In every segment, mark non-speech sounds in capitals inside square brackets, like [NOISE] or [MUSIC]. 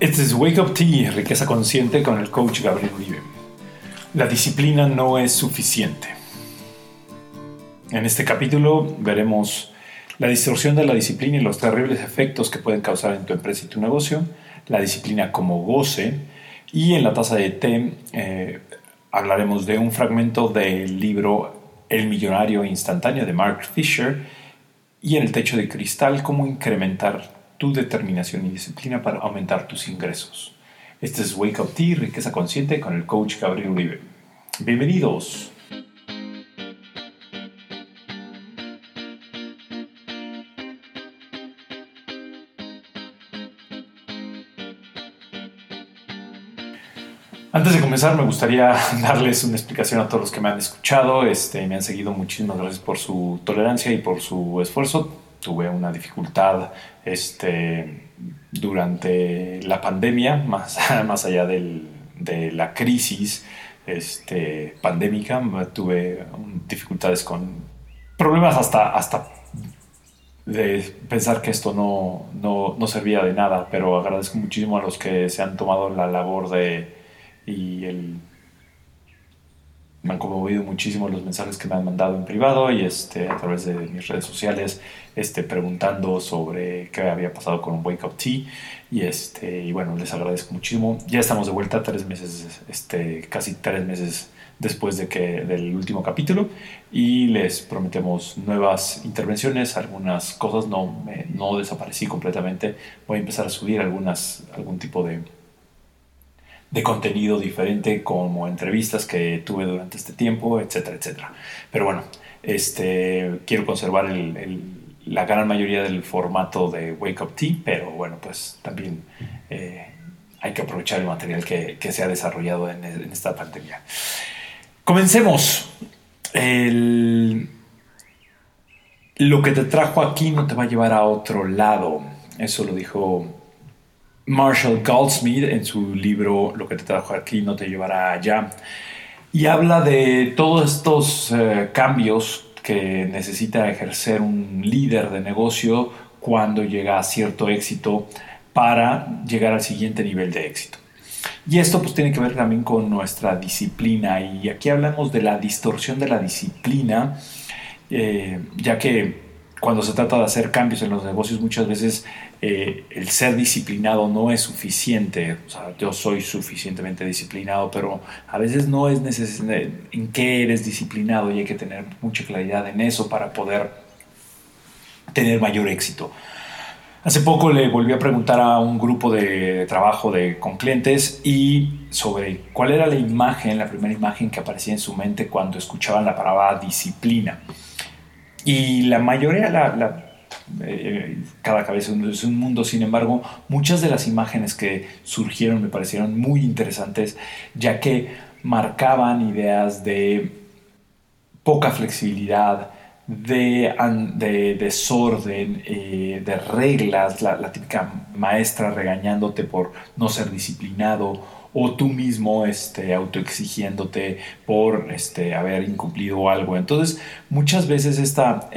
Este es Wake Up Tea, riqueza consciente con el coach Gabriel Uribe. La disciplina no es suficiente. En este capítulo veremos la distorsión de la disciplina y los terribles efectos que pueden causar en tu empresa y tu negocio, la disciplina como goce, y en la taza de té eh, hablaremos de un fragmento del libro El millonario instantáneo de Mark Fisher y en el techo de cristal cómo incrementar tu determinación y disciplina para aumentar tus ingresos. Este es Wake Up Tea, riqueza consciente con el coach Gabriel Uribe. Bienvenidos. Antes de comenzar, me gustaría [LAUGHS] darles una explicación a todos los que me han escuchado, este, me han seguido. Muchísimas gracias por su tolerancia y por su esfuerzo. Tuve una dificultad este, durante la pandemia, más, [LAUGHS] más allá del, de la crisis este, pandémica. Tuve dificultades con problemas hasta, hasta de pensar que esto no, no, no servía de nada, pero agradezco muchísimo a los que se han tomado la labor de y el, me han conmovido muchísimo los mensajes que me han mandado en privado y este, a través de mis redes sociales este, preguntando sobre qué había pasado con Wake Up Tea. Y, este, y bueno, les agradezco muchísimo. Ya estamos de vuelta tres meses, este, casi tres meses después de que, del último capítulo. Y les prometemos nuevas intervenciones, algunas cosas, no, no desaparecí completamente, voy a empezar a subir algunas, algún tipo de de contenido diferente como entrevistas que tuve durante este tiempo, etcétera, etcétera. Pero bueno, este, quiero conservar la gran mayoría del formato de Wake Up Tea, pero bueno, pues también eh, hay que aprovechar el material que, se ha desarrollado en, esta pandemia. Comencemos. lo que te trajo aquí no te va a llevar a otro lado. Eso lo dijo Marshall Goldsmith en su libro Lo que te trajo aquí no te llevará allá. Y habla de todos estos eh, cambios que necesita ejercer un líder de negocio cuando llega a cierto éxito para llegar al siguiente nivel de éxito. Y esto pues tiene que ver también con nuestra disciplina y aquí hablamos de la distorsión de la disciplina, eh, ya que cuando se trata de hacer cambios en los negocios muchas veces eh, el ser disciplinado no es suficiente. O sea, yo soy suficientemente disciplinado, pero a veces no es necesario en qué eres disciplinado y hay que tener mucha claridad en eso para poder tener mayor éxito. Hace poco le volví a preguntar a un grupo de trabajo de, con clientes y sobre cuál era la imagen, la primera imagen que aparecía en su mente cuando escuchaban la palabra disciplina. Y la mayoría, la, cada cabeza es un mundo, sin embargo, muchas de las imágenes que surgieron me parecieron muy interesantes, ya que marcaban ideas de poca flexibilidad, de, de desorden, eh, de reglas, la, típica maestra regañándote por no ser disciplinado o tú mismo este, autoexigiéndote por este, haber incumplido algo. Entonces, muchas veces esta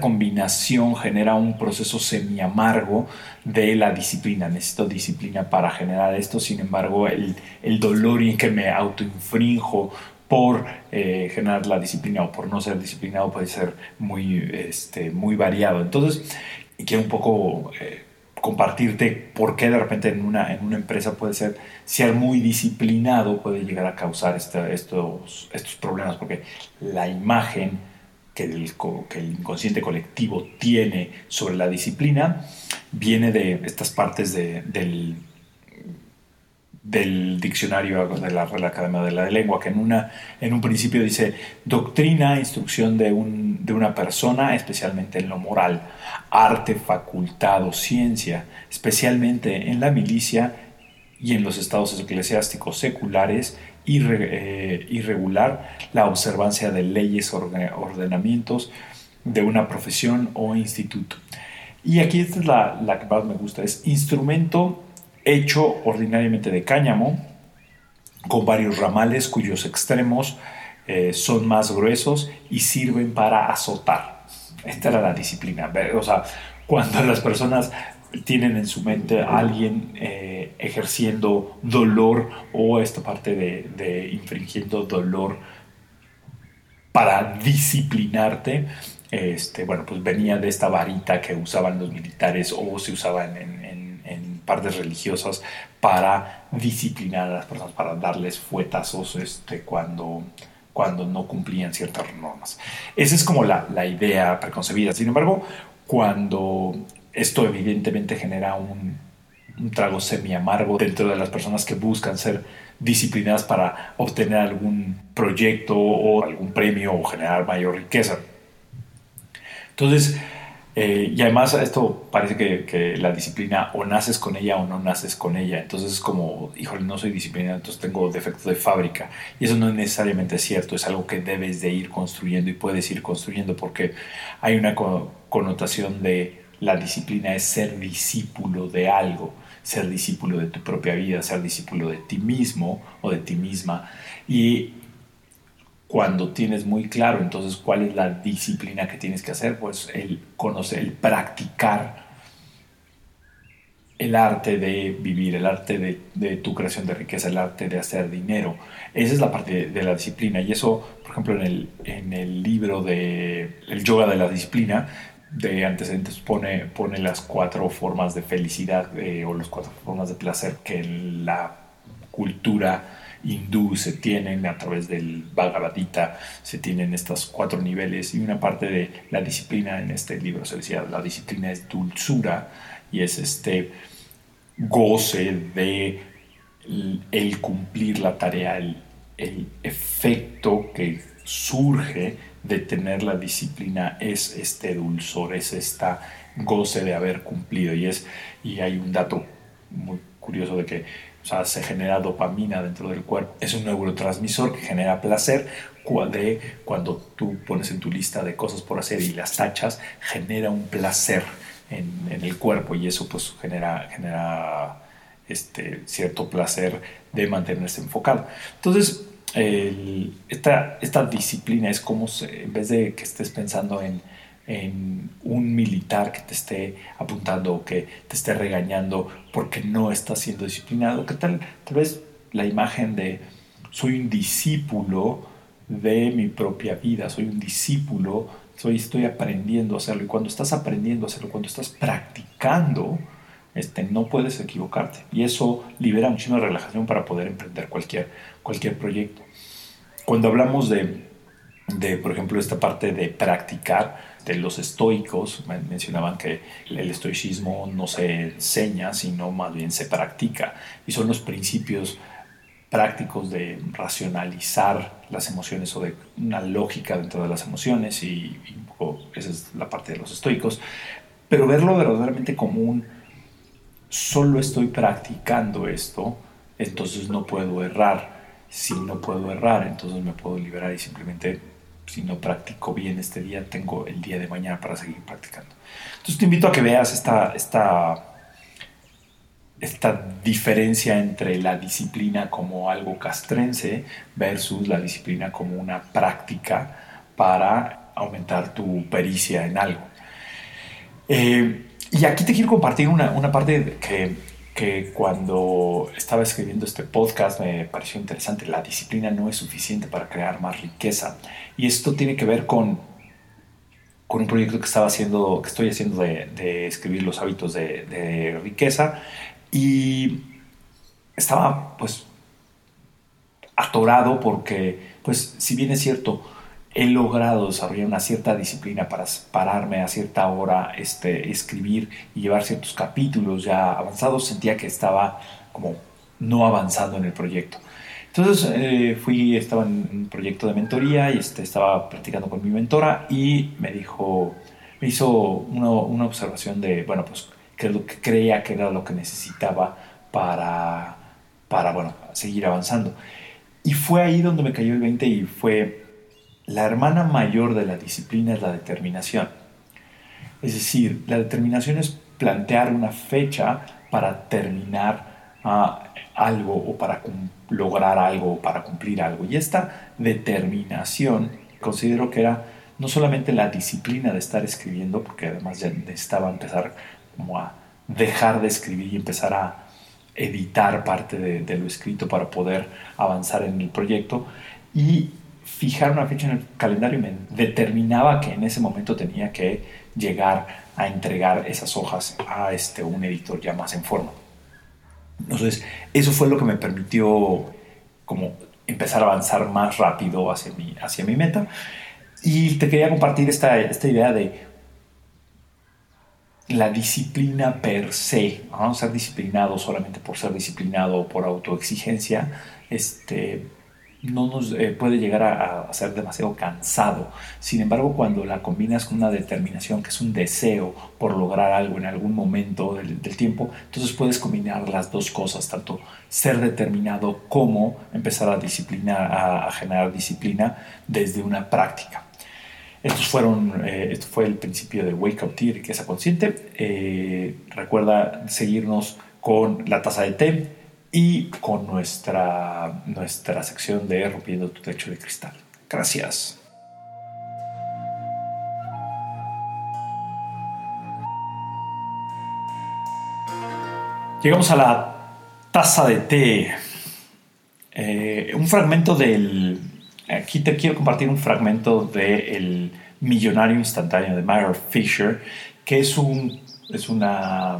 combinación genera un proceso semi amargo de la disciplina. Necesito disciplina para generar esto, sin embargo, el, el dolor en que me autoinfrinjo por eh, generar la disciplina o por no ser disciplinado puede ser muy, este, muy variado. Entonces, quiero un poco eh, compartirte por qué de repente en una, en una empresa puede ser, ser muy disciplinado, puede llegar a causar estos, estos problemas, porque la imagen que el, inconsciente colectivo tiene sobre la disciplina viene de estas partes de, del, del diccionario de la Real Academia de la Lengua, que en, una, en un principio dice doctrina, instrucción de, un, de una persona, especialmente en lo moral, arte, facultad o ciencia, especialmente en la milicia y en los estados eclesiásticos seculares, irre, irregular, la observancia de leyes, ordenamientos de una profesión o instituto. Y aquí esta es la, la que más me gusta, es instrumento hecho ordinariamente de cáñamo, con varios ramales cuyos extremos eh, son más gruesos y sirven para azotar. Esta era la disciplina. O sea, cuando las personas tienen en su mente a alguien eh, ejerciendo dolor o esta parte de, infringiendo dolor para disciplinarte. Este, bueno, pues venía de esta varita que usaban los militares o se usaba en, en, en partes religiosas para disciplinar a las personas, para darles fuetazos este, cuando, cuando no cumplían ciertas normas. Esa es como la, la idea preconcebida. Sin embargo, cuando esto evidentemente genera un, trago semi amargo dentro de las personas que buscan ser disciplinadas para obtener algún proyecto o algún premio o generar mayor riqueza. Entonces, eh, y además esto parece que, que, la disciplina o naces con ella o no naces con ella. Entonces es como, híjole, no soy disciplinado, entonces tengo defecto de fábrica. Y eso no es necesariamente cierto, es algo que debes de ir construyendo y puedes ir construyendo porque hay una connotación de la disciplina es ser discípulo de algo, ser discípulo de tu propia vida, ser discípulo de ti mismo o de ti misma. Y cuando tienes muy claro entonces cuál es la disciplina que tienes que hacer, pues el conocer, el practicar el arte de vivir, el arte de, tu creación de riqueza, el arte de hacer dinero. Esa es la parte de, de la disciplina. Y eso, por ejemplo, en el, en el libro de El yoga de la disciplina, de antecedentes pone, pone las cuatro formas de felicidad eh, o las cuatro formas de placer que la cultura hindú se tienen a través del Bhagavad Gita, se tienen estos cuatro niveles y una parte de la disciplina en este libro se decía, la disciplina es dulzura y es este goce de el cumplir la tarea, el efecto que surge de tener la disciplina es este dulzor, es esta goce de haber cumplido y es y hay un dato muy curioso de que o sea, se genera dopamina dentro del cuerpo. Es un neurotransmisor que genera placer. De cuando tú pones en tu lista de cosas por hacer y las tachas, genera un placer en, en el cuerpo y eso pues genera, genera este, cierto placer de mantenerse enfocado. Entonces, esta, esta disciplina es como en vez de que estés pensando en en un militar que te esté apuntando o que te esté regañando porque no estás siendo disciplinado. ¿Qué tal? Tal vez la imagen de soy un discípulo de mi propia vida, soy un discípulo, soy, estoy aprendiendo a hacerlo. Y cuando estás aprendiendo a hacerlo, cuando estás practicando, este, no puedes equivocarte. Y eso libera muchísima relajación para poder emprender cualquier, cualquier proyecto. Cuando hablamos de, de, por ejemplo, esta parte de practicar, de los estoicos mencionaban que el estoicismo no se enseña, sino más bien se practica. Y son los principios prácticos de racionalizar las emociones o de una lógica dentro de las emociones y, esa es la parte de los estoicos. Pero verlo verdaderamente como un solo estoy practicando esto, entonces no puedo errar. Si no puedo errar, entonces me puedo liberar y simplemente si no practico bien este día, tengo el día de mañana para seguir practicando. Entonces te invito a que veas esta, esta, esta diferencia entre la disciplina como algo castrense versus la disciplina como una práctica para aumentar tu pericia en algo. Eh, y aquí te quiero compartir una, una parte que que cuando estaba escribiendo este podcast me pareció interesante. La disciplina no es suficiente para crear más riqueza. Y esto tiene que ver con, con un proyecto que, estaba haciendo, que estoy haciendo de, escribir los hábitos de, de, riqueza. Y estaba pues atorado porque, pues si bien es cierto, he logrado desarrollar una cierta disciplina para pararme a cierta hora, este, escribir y llevar ciertos capítulos ya avanzados, sentía que estaba como no avanzando en el proyecto. Entonces eh, fui, estaba en un proyecto de mentoría y este, estaba practicando con mi mentora y me dijo, me hizo una, una observación de, bueno, pues, qué es lo que creía que era lo que necesitaba para, para, bueno, seguir avanzando. Y fue ahí donde me cayó el 20 y fue la hermana mayor de la disciplina es la determinación. Es decir, la determinación es plantear una fecha para terminar ah, algo o para lograr algo o para cumplir algo. Y esta determinación considero que era no solamente la disciplina de estar escribiendo, porque además ya necesitaba empezar como a dejar de escribir y empezar a editar parte de, lo escrito para poder avanzar en el proyecto y fijar una fecha en el calendario y me determinaba que en ese momento tenía que llegar a entregar esas hojas a este, un editor ya más en forma. Entonces, eso fue lo que me permitió como empezar a avanzar más rápido hacia mi, hacia mi meta. Y te quería compartir esta, esta idea de la disciplina per se, ¿no? ser disciplinado solamente por ser disciplinado o por autoexigencia, este, no nos eh, puede llegar a, ser demasiado cansado. Sin embargo, cuando la combinas con una determinación, que es un deseo por lograr algo en algún momento del, tiempo, entonces puedes combinar las dos cosas, tanto ser determinado como empezar a, disciplinar, a, generar disciplina desde una práctica. Estos fueron, eh, esto fue el principio de Wake Up Tea, riqueza consciente. Eh, recuerda seguirnos con la taza de té y con nuestra, nuestra sección de Rompiendo tu techo de cristal. Gracias. Llegamos a la taza de té. Eh, un fragmento del... Aquí te quiero compartir un fragmento de El millonario instantáneo de Myra Fisher, que es un... Es una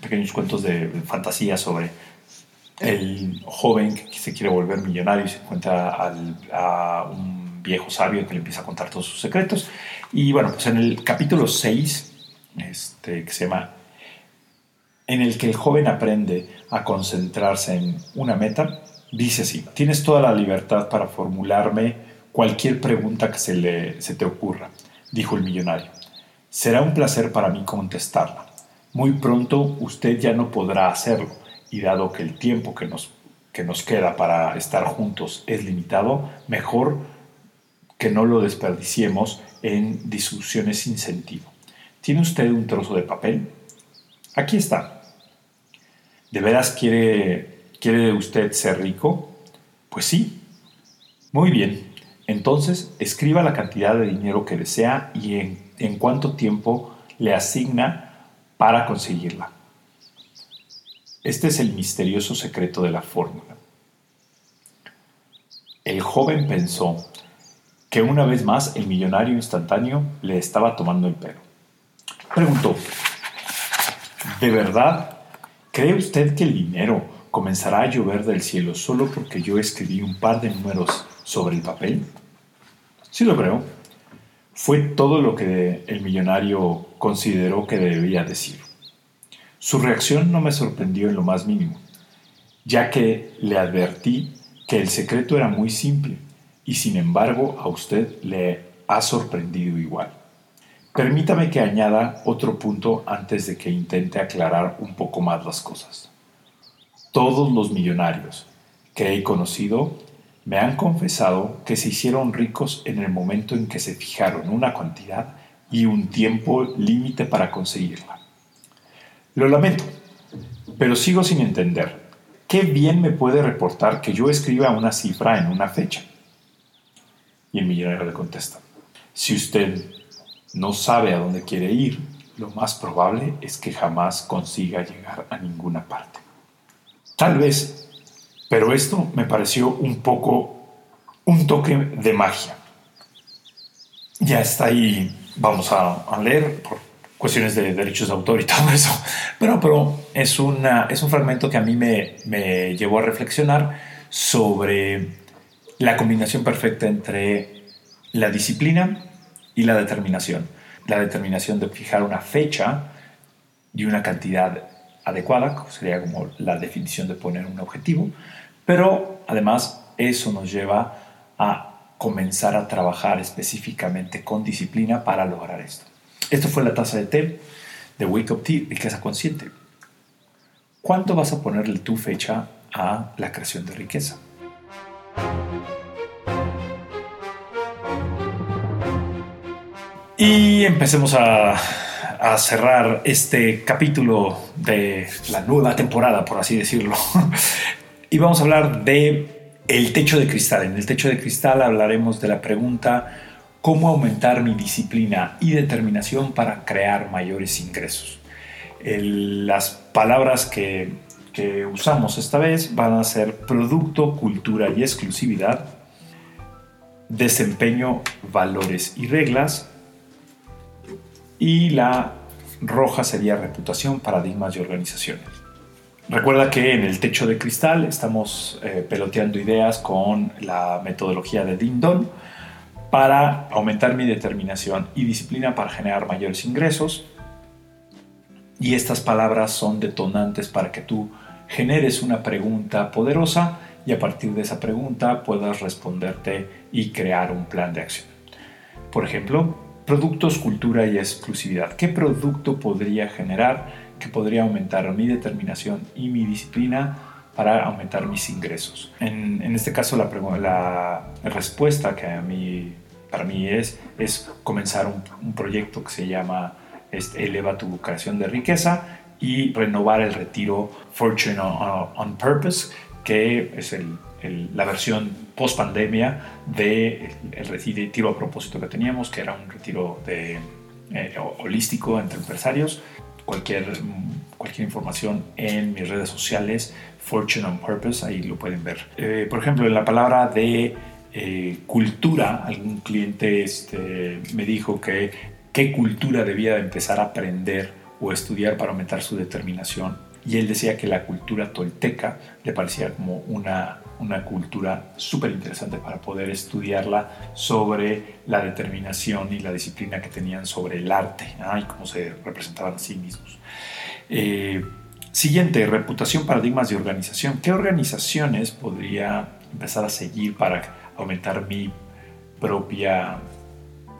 pequeños cuentos de fantasía sobre el joven que se quiere volver millonario y se encuentra a un viejo sabio que le empieza a contar todos sus secretos. Y bueno, pues en el capítulo 6, este, que se llama en el que el joven aprende a concentrarse en una meta, dice así, tienes toda la libertad para formularme cualquier pregunta que se, le, se te ocurra, dijo el millonario. Será un placer para mí contestarla. Muy pronto usted ya no podrá hacerlo y dado que el tiempo que nos, que nos queda para estar juntos es limitado, mejor que no lo desperdiciemos en discusiones sin sentido. ¿Tiene usted un trozo de papel? Aquí está. ¿De veras quiere, quiere usted ser rico? Pues sí. Muy bien. Entonces, escriba la cantidad de dinero que desea y en, en cuánto tiempo le asigna para conseguirla. Este es el misterioso secreto de la fórmula. El joven pensó que una vez más el millonario instantáneo le estaba tomando el pelo. Preguntó, ¿de verdad cree usted que el dinero comenzará a llover del cielo solo porque yo escribí un par de números sobre el papel? Sí lo creo. Fue todo lo que el millonario consideró que debía decir. Su reacción no me sorprendió en lo más mínimo, ya que le advertí que el secreto era muy simple y sin embargo a usted le ha sorprendido igual. Permítame que añada otro punto antes de que intente aclarar un poco más las cosas. Todos los millonarios que he conocido me han confesado que se hicieron ricos en el momento en que se fijaron una cantidad y un tiempo límite para conseguirla. Lo lamento, pero sigo sin entender. ¿Qué bien me puede reportar que yo escriba una cifra en una fecha? Y el millonario le contesta, si usted no sabe a dónde quiere ir, lo más probable es que jamás consiga llegar a ninguna parte. Tal vez, pero esto me pareció un poco un toque de magia. Ya está ahí, vamos a, leer por cuestiones de derechos de autor y todo eso. Pero, pero es, una, es un fragmento que a mí me, me llevó a reflexionar sobre la combinación perfecta entre la disciplina y la determinación. La determinación de fijar una fecha y una cantidad adecuada, sería como la definición de poner un objetivo, pero además eso nos lleva a comenzar a trabajar específicamente con disciplina para lograr esto. Esto fue la taza de té de Wake Up Tea, riqueza consciente. ¿Cuánto vas a ponerle tu fecha a la creación de riqueza? Y empecemos a, a, cerrar este capítulo de la nueva temporada, por así decirlo. [LAUGHS] y vamos a hablar de el techo de cristal. En el techo de cristal hablaremos de la pregunta cómo aumentar mi disciplina y determinación para crear mayores ingresos. las palabras que, que usamos esta vez van a ser producto, cultura y exclusividad, desempeño, valores y reglas, y la roja sería reputación, paradigmas y organizaciones. Recuerda que en el techo de cristal estamos eh, peloteando ideas con la metodología de Dindon para aumentar mi determinación y disciplina para generar mayores ingresos. Y estas palabras son detonantes para que tú generes una pregunta poderosa y a partir de esa pregunta puedas responderte y crear un plan de acción. Por ejemplo, productos, cultura y exclusividad. ¿Qué producto podría generar que podría aumentar mi determinación y mi disciplina para aumentar mis ingresos. En, este caso, la, la, respuesta que a mí, para mí es, es comenzar un, proyecto que se llama este, Eleva tu creación de riqueza y renovar el retiro Fortune on, Purpose, que es la versión post pandemia del de retiro a propósito que teníamos, que era un retiro de, eh, holístico entre empresarios cualquier, cualquier información en mis redes sociales, Fortune on Purpose, ahí lo pueden ver. Eh, por ejemplo, en la palabra de eh, cultura, algún cliente este, me dijo que qué cultura debía empezar a aprender o estudiar para aumentar su determinación. Y él decía que la cultura tolteca le parecía como una una cultura súper interesante para poder estudiarla sobre la determinación y la disciplina que tenían sobre el arte y cómo se representaban a sí mismos. Eh, siguiente, reputación, paradigmas de organización. ¿Qué organizaciones podría empezar a seguir para aumentar mi propia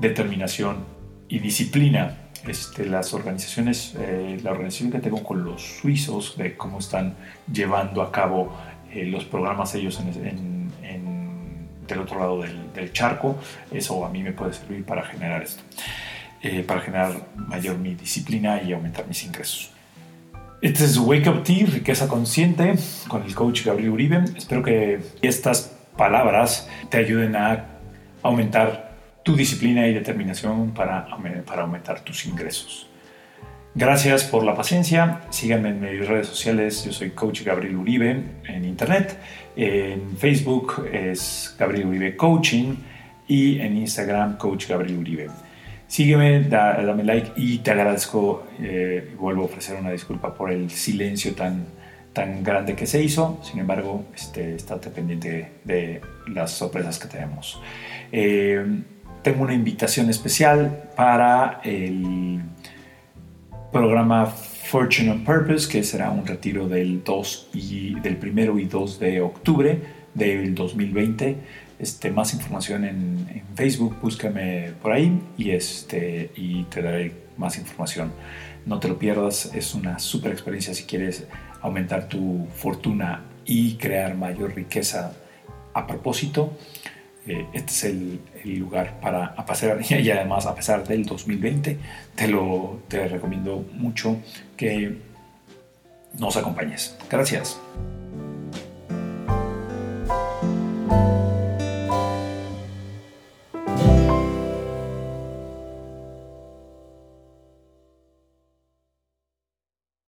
determinación y disciplina? Este, las organizaciones, eh, la organización que tengo con los suizos, de cómo están llevando a cabo eh, los programas ellos en, del otro lado del, charco. Eso a mí me puede servir para generar esto, eh, para generar mayor mi disciplina y aumentar mis ingresos. Este es Wake Up Tea, riqueza consciente, con el coach Gabriel Uribe. Espero que estas palabras te ayuden a aumentar tu disciplina y determinación para, para aumentar tus ingresos. Gracias por la paciencia. Síganme en mis redes sociales. Yo soy Coach Gabriel Uribe en Internet. En Facebook es Gabriel Uribe Coaching y en Instagram Coach Gabriel Uribe. Sígueme, dame like y te agradezco. Eh, vuelvo a ofrecer una disculpa por el silencio tan, tan grande que se hizo. Sin embargo, este, estate pendiente de las sorpresas que tenemos. Eh, tengo una invitación especial para el programa Fortune on Purpose, que será un retiro del 2 y del 1 y 2 de octubre del 2020. Este, más información en, Facebook, búscame por ahí y, este, y te daré más información. No te lo pierdas, es una super experiencia si quieres aumentar tu fortuna y crear mayor riqueza a propósito. Eh, este es el, lugar para pasar [LAUGHS] y además a pesar del 2020 te lo te recomiendo mucho que nos acompañes. Gracias.